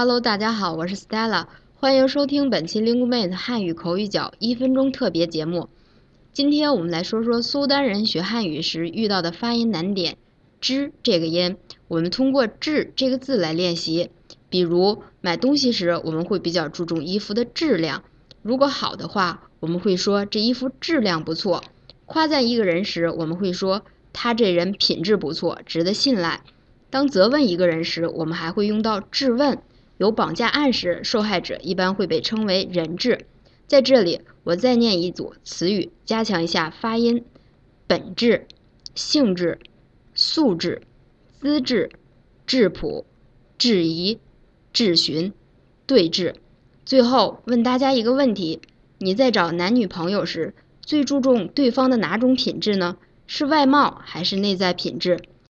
Hello，大家好，我是 Stella，欢迎收听本期 LinguMate 汉语口语角一分钟特别节目。今天我们来说说苏丹人学汉语时遇到的发音难点“之”这个音。我们通过“质”这个字来练习。比如买东西时，我们会比较注重衣服的质量。如果好的话，我们会说这衣服质量不错。夸赞一个人时，我们会说他这人品质不错，值得信赖。当责问一个人时，我们还会用到质问。有绑架案时，受害者一般会被称为人质。在这里，我再念一组词语，加强一下发音：本质、性质、素质、资质、质朴、质疑、质询、对峙。最后问大家一个问题：你在找男女朋友时，最注重对方的哪种品质呢？是外貌还是内在品质？